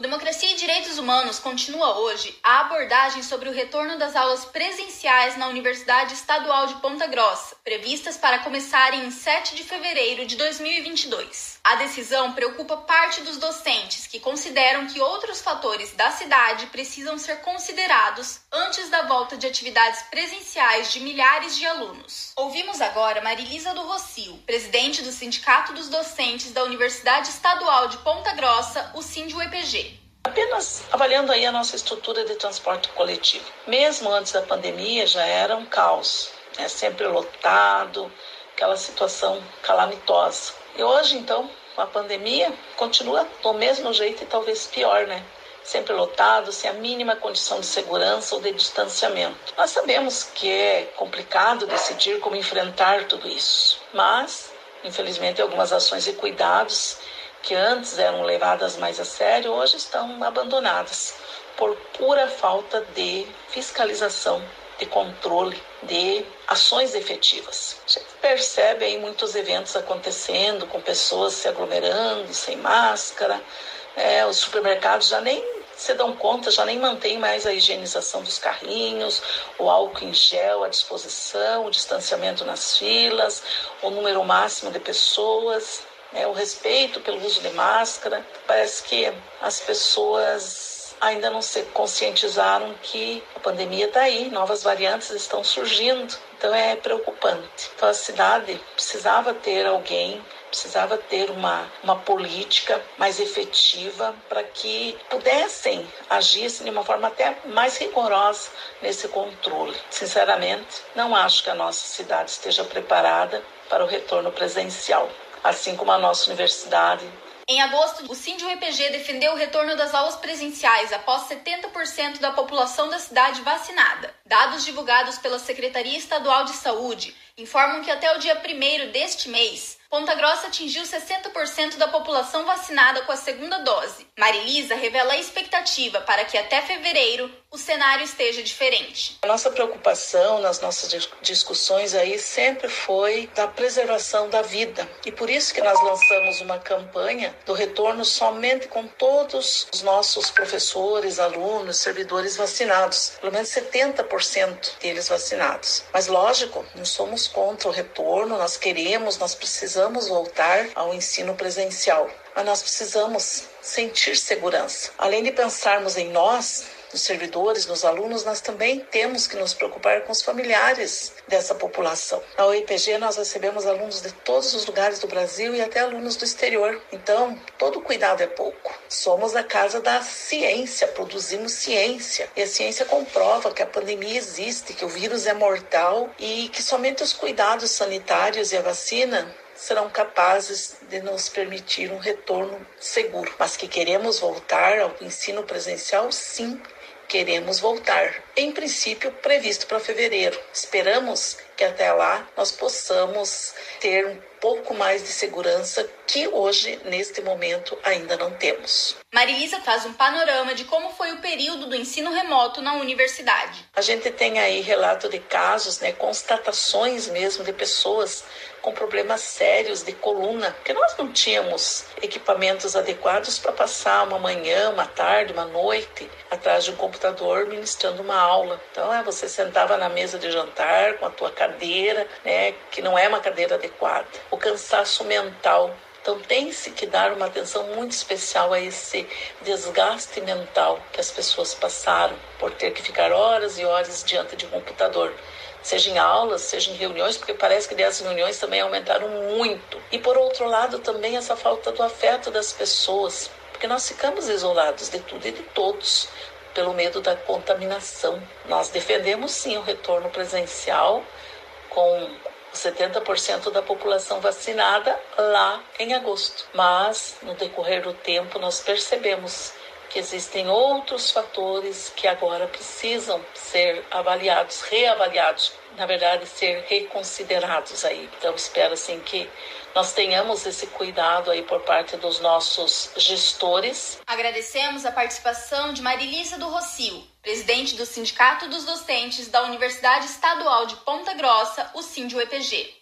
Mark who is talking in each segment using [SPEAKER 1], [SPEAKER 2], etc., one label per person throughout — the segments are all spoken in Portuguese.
[SPEAKER 1] O Democracia e Direitos Humanos continua hoje a abordagem sobre o retorno das aulas presenciais na Universidade Estadual de Ponta Grossa, previstas para começarem em 7 de fevereiro de 2022. A decisão preocupa parte dos docentes que consideram que outros fatores da cidade precisam ser considerados antes da volta de atividades presenciais de milhares de alunos. Ouvimos agora Marilisa do Rocio, presidente do Sindicato dos Docentes da Universidade Estadual de Ponta Grossa, o SINDI-UEPG.
[SPEAKER 2] Apenas avaliando aí a nossa estrutura de transporte coletivo. Mesmo antes da pandemia já era um caos, né? sempre lotado, aquela situação calamitosa. E hoje, então, a pandemia, continua do mesmo jeito e talvez pior, né? Sempre lotado, sem a mínima condição de segurança ou de distanciamento. Nós sabemos que é complicado decidir como enfrentar tudo isso, mas, infelizmente, algumas ações e cuidados que antes eram levadas mais a sério, hoje estão abandonadas por pura falta de fiscalização, de controle, de ações efetivas. A gente percebe aí muitos eventos acontecendo, com pessoas se aglomerando, sem máscara, é, os supermercados já nem se dão conta, já nem mantém mais a higienização dos carrinhos, o álcool em gel à disposição, o distanciamento nas filas, o número máximo de pessoas né, o respeito pelo uso de máscara. Parece que as pessoas ainda não se conscientizaram que a pandemia está aí, novas variantes estão surgindo, então é preocupante. Então a cidade precisava ter alguém precisava ter uma, uma política mais efetiva para que pudessem agir assim, de uma forma até mais rigorosa nesse controle. Sinceramente, não acho que a nossa cidade esteja preparada para o retorno presencial assim como a nossa universidade.
[SPEAKER 1] Em agosto, o Síndio-EPG defendeu o retorno das aulas presenciais após 70% da população da cidade vacinada. Dados divulgados pela Secretaria Estadual de Saúde informam que até o dia 1 deste mês, Ponta Grossa atingiu 60% da população vacinada com a segunda dose. Marilisa revela a expectativa para que até fevereiro o cenário esteja diferente.
[SPEAKER 2] A nossa preocupação nas nossas discussões aí sempre foi da preservação da vida. E por isso que nós lançamos uma campanha do retorno somente com todos os nossos professores, alunos, servidores vacinados. Pelo menos 70% deles vacinados. Mas lógico, não somos contra o retorno, nós queremos, nós precisamos precisamos voltar ao ensino presencial, mas nós precisamos sentir segurança. Além de pensarmos em nós, nos servidores, nos alunos, nós também temos que nos preocupar com os familiares dessa população. Na UEPG nós recebemos alunos de todos os lugares do Brasil e até alunos do exterior. Então, todo cuidado é pouco. Somos a casa da ciência, produzimos ciência. E a ciência comprova que a pandemia existe, que o vírus é mortal e que somente os cuidados sanitários e a vacina serão capazes de nos permitir um retorno seguro. Mas que queremos voltar ao ensino presencial, sim, queremos voltar. Em princípio, previsto para fevereiro. Esperamos que até lá nós possamos ter um pouco mais de segurança que hoje, neste momento, ainda não temos.
[SPEAKER 1] Marilisa faz um panorama de como foi o período do ensino remoto na universidade.
[SPEAKER 2] A gente tem aí relato de casos, né, constatações mesmo de pessoas com problemas sérios de coluna, porque nós não tínhamos equipamentos adequados para passar uma manhã, uma tarde, uma noite atrás de um computador ministrando uma aula. Então, é, você sentava na mesa de jantar com a tua cadeira, né, que não é uma cadeira adequada. O cansaço mental então tem-se que dar uma atenção muito especial a esse desgaste mental que as pessoas passaram por ter que ficar horas e horas diante de um computador seja em aulas, seja em reuniões, porque parece que as reuniões também aumentaram muito. E por outro lado, também essa falta do afeto das pessoas, porque nós ficamos isolados de tudo e de todos pelo medo da contaminação. Nós defendemos sim o retorno presencial com 70% da população vacinada lá em agosto. Mas no decorrer do tempo nós percebemos que existem outros fatores que agora precisam ser avaliados, reavaliados, na verdade, ser reconsiderados aí. Então, espero assim que nós tenhamos esse cuidado aí por parte dos nossos gestores.
[SPEAKER 1] Agradecemos a participação de Marilisa do Rocio, presidente do Sindicato dos Docentes da Universidade Estadual de Ponta Grossa, o SINDI-UEPG.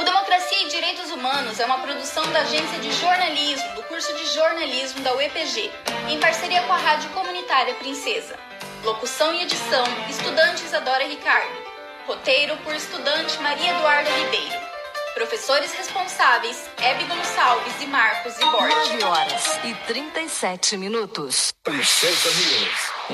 [SPEAKER 1] O Democracia e Direitos Humanos é uma produção da Agência de Jornalismo do curso de jornalismo da UEPG, em parceria com a Rádio Comunitária Princesa. Locução e edição: Estudante Isadora Ricardo. Roteiro por estudante Maria Eduarda Ribeiro. Professores responsáveis: Hebe Gonçalves e Marcos e Borges.
[SPEAKER 3] 9 horas e 37 minutos.
[SPEAKER 4] Princesa News.